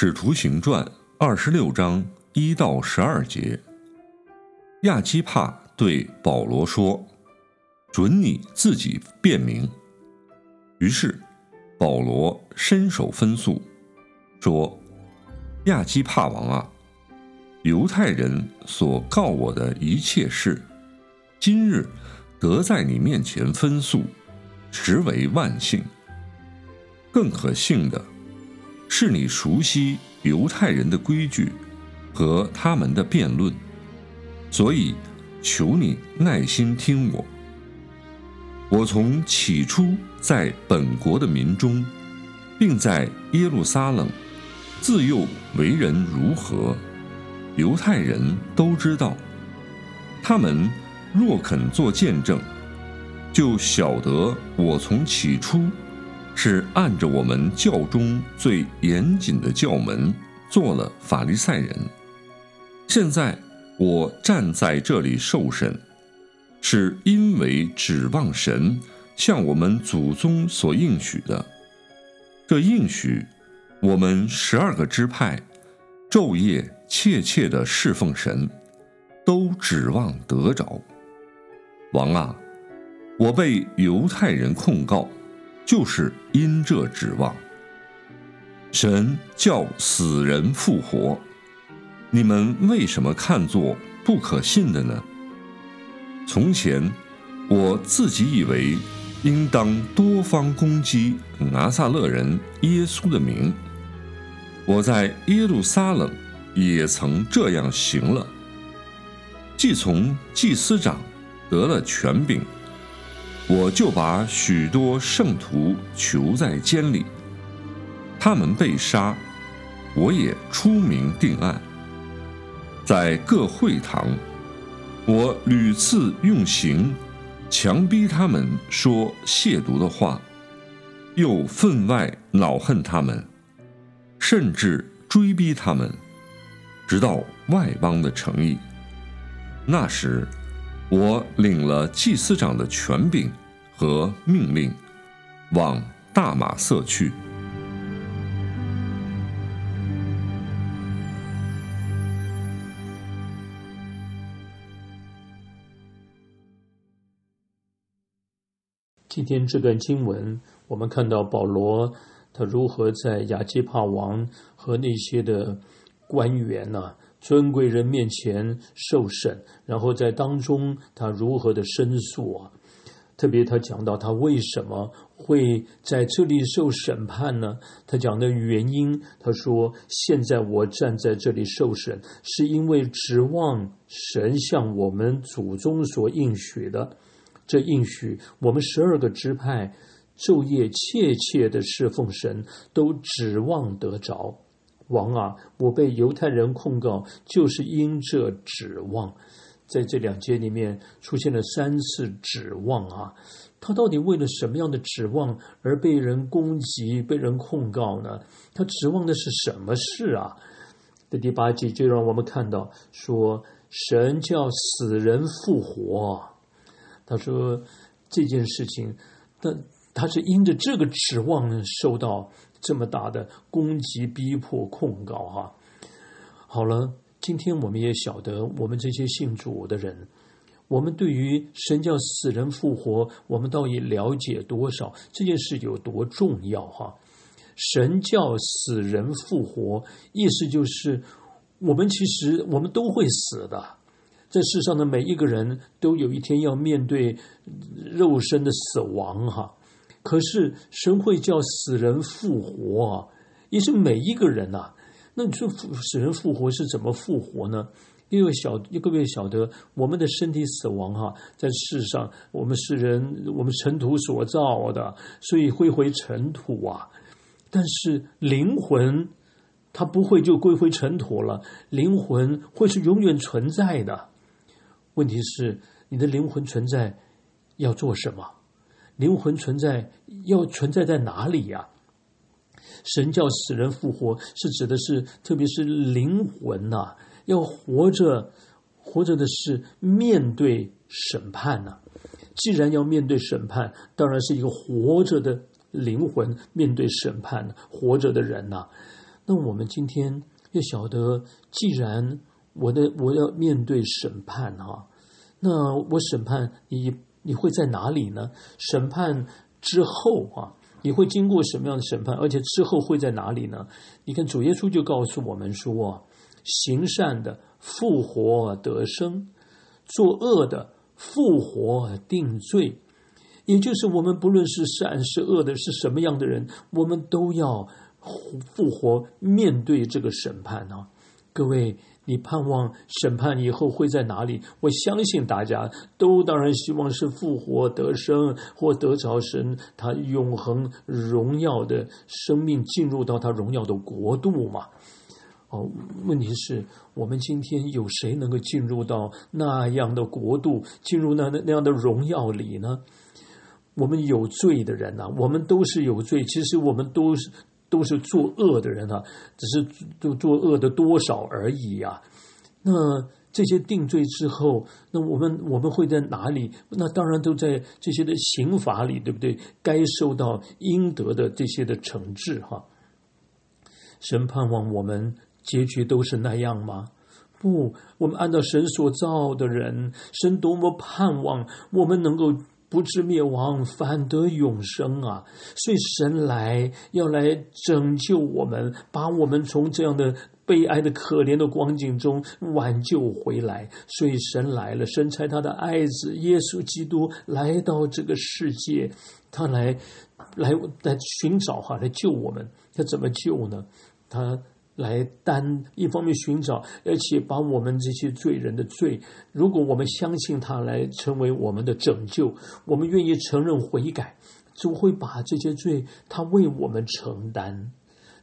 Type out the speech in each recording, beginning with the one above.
使徒行传。二十六章一到十二节，亚基帕对保罗说：“准你自己辩明。”于是保罗伸手分诉，说：“亚基帕王啊，犹太人所告我的一切事，今日得在你面前分诉，实为万幸。更可幸的是，你熟悉。”犹太人的规矩和他们的辩论，所以求你耐心听我。我从起初在本国的民中，并在耶路撒冷，自幼为人如何，犹太人都知道。他们若肯做见证，就晓得我从起初。是按着我们教中最严谨的教门做了法利赛人。现在我站在这里受审，是因为指望神向我们祖宗所应许的。这应许，我们十二个支派昼夜切切的侍奉神，都指望得着。王啊，我被犹太人控告。就是因这指望，神叫死人复活，你们为什么看作不可信的呢？从前我自己以为应当多方攻击拿撒勒人耶稣的名，我在耶路撒冷也曾这样行了。既从祭司长得了权柄。我就把许多圣徒囚在监里，他们被杀，我也出名定案。在各会堂，我屡次用刑，强逼他们说亵渎的话，又分外恼恨他们，甚至追逼他们，直到外邦的诚意。那时。我领了祭司长的权柄和命令，往大马色去。今天这段经文，我们看到保罗他如何在亚基帕王和那些的官员呢？尊贵人面前受审，然后在当中他如何的申诉啊？特别他讲到他为什么会在这里受审判呢？他讲的原因，他说：“现在我站在这里受审，是因为指望神向我们祖宗所应许的，这应许我们十二个支派昼夜切切的侍奉神，都指望得着。”王啊，我被犹太人控告，就是因这指望，在这两节里面出现了三次指望啊。他到底为了什么样的指望而被人攻击、被人控告呢？他指望的是什么事啊？在第八节就让我们看到说，神叫死人复活。他说这件事情，但他是因着这个指望受到。这么大的攻击、逼迫、控告，哈，好了，今天我们也晓得，我们这些信主的人，我们对于神叫死人复活，我们到底了解多少？这件事有多重要？哈，神叫死人复活，意思就是我们其实我们都会死的，在世上的每一个人都有一天要面对肉身的死亡，哈。可是神会叫死人复活啊，也是每一个人呐。那你说死人复活是怎么复活呢？因为晓，各位晓得，我们的身体死亡哈，在世上我们是人，我们尘土所造的，所以会回尘土啊。但是灵魂它不会就归回尘土了，灵魂会是永远存在的。问题是，你的灵魂存在要做什么？灵魂存在要存在在哪里呀？神叫死人复活，是指的是，特别是灵魂呐，要活着，活着的是面对审判呐。既然要面对审判，当然是一个活着的灵魂面对审判，活着的人呐。那我们今天要晓得，既然我的我要面对审判哈，那我审判你你会在哪里呢？审判之后啊。你会经过什么样的审判？而且之后会在哪里呢？你看主耶稣就告诉我们说：行善的复活得生，作恶的复活定罪。也就是我们不论是善是恶的，是什么样的人，我们都要复活面对这个审判啊！各位。你盼望审判以后会在哪里？我相信大家都当然希望是复活得生，或得着神他永恒荣耀的生命进入到他荣耀的国度嘛？哦，问题是我们今天有谁能够进入到那样的国度，进入那那那样的荣耀里呢？我们有罪的人呐，我们都是有罪，其实我们都是。都是作恶的人啊，只是做作恶的多少而已啊。那这些定罪之后，那我们我们会在哪里？那当然都在这些的刑法里，对不对？该受到应得的这些的惩治哈。神盼望我们结局都是那样吗？不，我们按照神所造的人，神多么盼望我们能够。不至灭亡，反得永生啊！所以神来要来拯救我们，把我们从这样的悲哀的可怜的光景中挽救回来。所以神来了，神差他的爱子耶稣基督来到这个世界，他来来来寻找哈，来救我们。他怎么救呢？他。来担一方面寻找，而且把我们这些罪人的罪，如果我们相信他来成为我们的拯救，我们愿意承认悔改，就会把这些罪他为我们承担。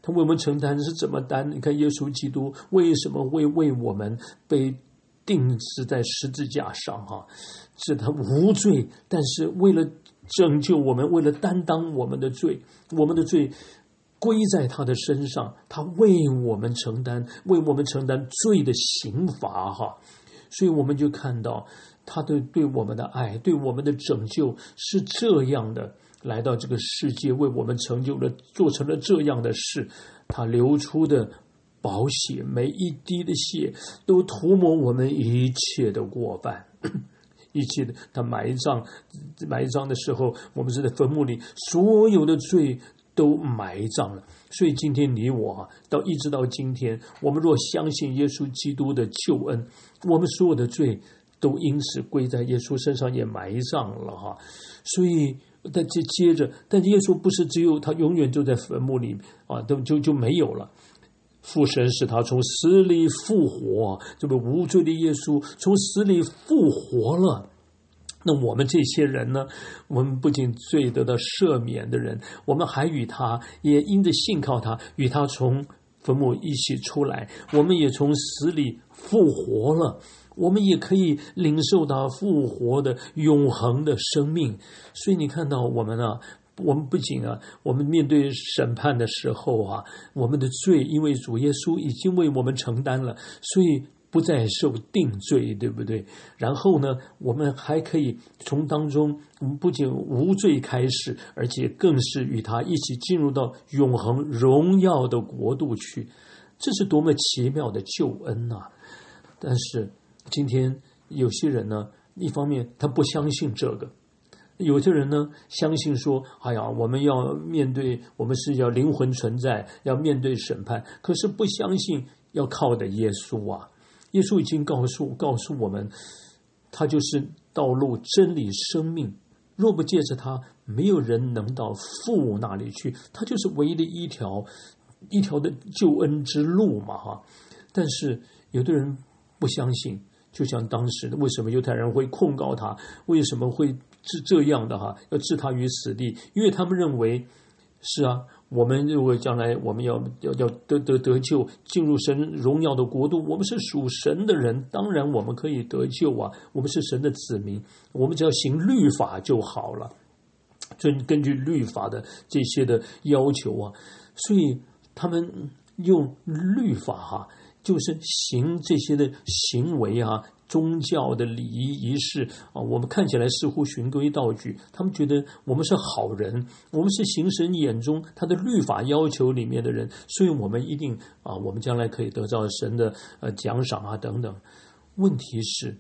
他为我们承担是怎么担？你看耶稣基督为什么会为我们被钉死在十字架上？哈，是他无罪，但是为了拯救我们，为了担当我们的罪，我们的罪。归在他的身上，他为我们承担，为我们承担罪的刑罚，哈。所以我们就看到他对对我们的爱，对我们的拯救是这样的，来到这个世界，为我们成就了，做成了这样的事。他流出的宝血，每一滴的血都涂抹我们一切的过犯，一切的。他埋葬埋葬的时候，我们是在坟墓里，所有的罪。都埋葬了，所以今天你我啊到一直到今天，我们若相信耶稣基督的救恩，我们所有的罪都因此归在耶稣身上，也埋葬了哈。所以，但接接着，但耶稣不是只有他永远就在坟墓里啊，都就就没有了。父神使他从死里复活，这个无罪的耶稣从死里复活了。那我们这些人呢？我们不仅罪得到赦免的人，我们还与他也因着信靠他，与他从坟墓一起出来，我们也从死里复活了，我们也可以领受到复活的永恒的生命。所以你看到我们啊，我们不仅啊，我们面对审判的时候啊，我们的罪因为主耶稣已经为我们承担了，所以。不再受定罪，对不对？然后呢，我们还可以从当中，我们不仅无罪开始，而且更是与他一起进入到永恒荣耀的国度去。这是多么奇妙的救恩呐！但是今天有些人呢，一方面他不相信这个，有些人呢相信说：“哎呀，我们要面对，我们是要灵魂存在，要面对审判。”可是不相信要靠的耶稣啊！耶稣已经告诉告诉我们，他就是道路、真理、生命。若不借着他，没有人能到父那里去。他就是唯一的一条一条的救恩之路嘛！哈。但是有的人不相信，就像当时为什么犹太人会控告他？为什么会是这样的哈？要置他于死地？因为他们认为是啊，我们如果将来我们要要要得得得救，进入神荣耀的国度，我们是属神的人，当然我们可以得救啊！我们是神的子民，我们只要行律法就好了，就根据律法的这些的要求啊，所以他们用律法哈，就是行这些的行为啊。宗教的礼仪仪式啊，我们看起来似乎循规蹈矩。他们觉得我们是好人，我们是行神眼中他的律法要求里面的人，所以我们一定啊，我们将来可以得到神的呃奖赏啊等等。问题是。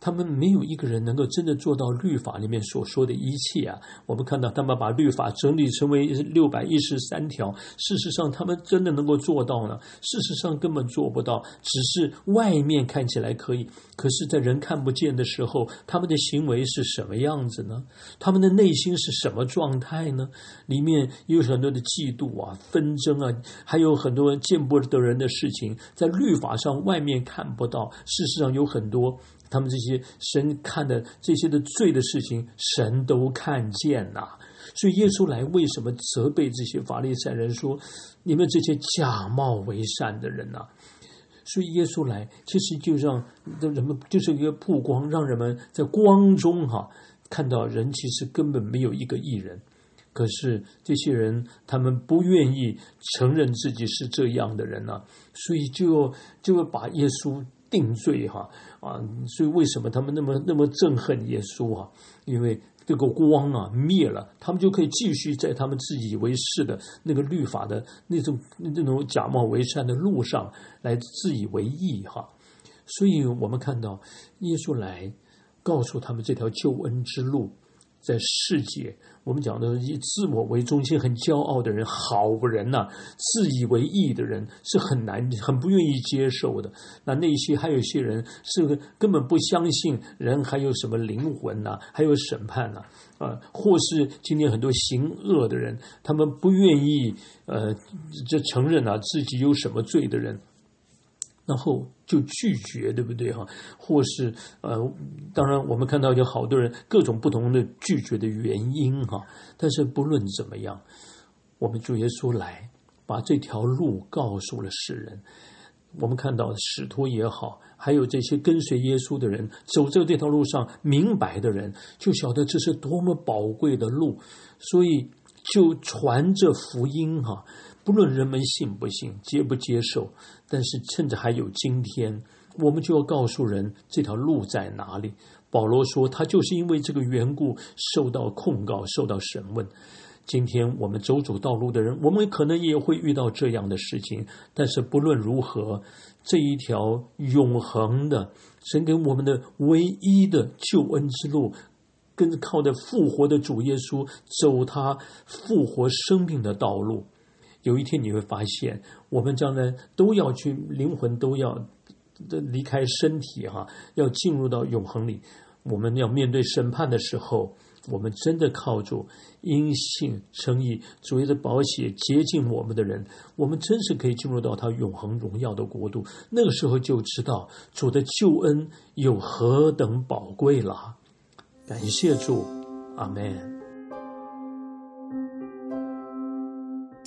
他们没有一个人能够真的做到律法里面所说的一切啊！我们看到他们把律法整理成为六百一十三条，事实上他们真的能够做到呢？事实上根本做不到，只是外面看起来可以，可是，在人看不见的时候，他们的行为是什么样子呢？他们的内心是什么状态呢？里面有很多的嫉妒啊、纷争啊，还有很多见不得人的事情，在律法上外面看不到，事实上有很多。他们这些神看的这些的罪的事情，神都看见呐。所以耶稣来为什么责备这些法利赛人说：“你们这些假冒为善的人呐？”所以耶稣来其实就让人们就是一个曝光，让人们在光中哈看到人其实根本没有一个艺人。可是这些人他们不愿意承认自己是这样的人呐，所以就就会把耶稣。定罪哈，啊所以为什么他们那么那么憎恨耶稣啊？因为这个光啊灭了，他们就可以继续在他们自以为是的那个律法的那种那种假冒为善的路上来自以为意哈。所以我们看到耶稣来告诉他们这条救恩之路。在世界，我们讲的以自我为中心、很骄傲的人、好人呐，自以为义的人是很难、很不愿意接受的。那那些还有些人是根本不相信人还有什么灵魂呐，还有审判呐，啊，或是今天很多行恶的人，他们不愿意呃，这承认啊自己有什么罪的人。然后就拒绝，对不对哈？或是呃，当然我们看到有好多人各种不同的拒绝的原因哈。但是不论怎么样，我们主耶稣来把这条路告诉了世人。我们看到使徒也好，还有这些跟随耶稣的人，走在这条路上明白的人，就晓得这是多么宝贵的路，所以就传这福音哈。不论人们信不信、接不接受，但是趁着还有今天，我们就要告诉人这条路在哪里。保罗说，他就是因为这个缘故受到控告、受到审问。今天我们走主道路的人，我们可能也会遇到这样的事情。但是不论如何，这一条永恒的神给我们的唯一的救恩之路，跟靠着复活的主耶稣走他复活生命的道路。有一天你会发现，我们将来都要去，灵魂都要离开身体哈，要进入到永恒里。我们要面对审判的时候，我们真的靠住因信称义，主耶的保险接近我们的人，我们真是可以进入到他永恒荣耀的国度。那个时候就知道主的救恩有何等宝贵了。感谢主，阿门。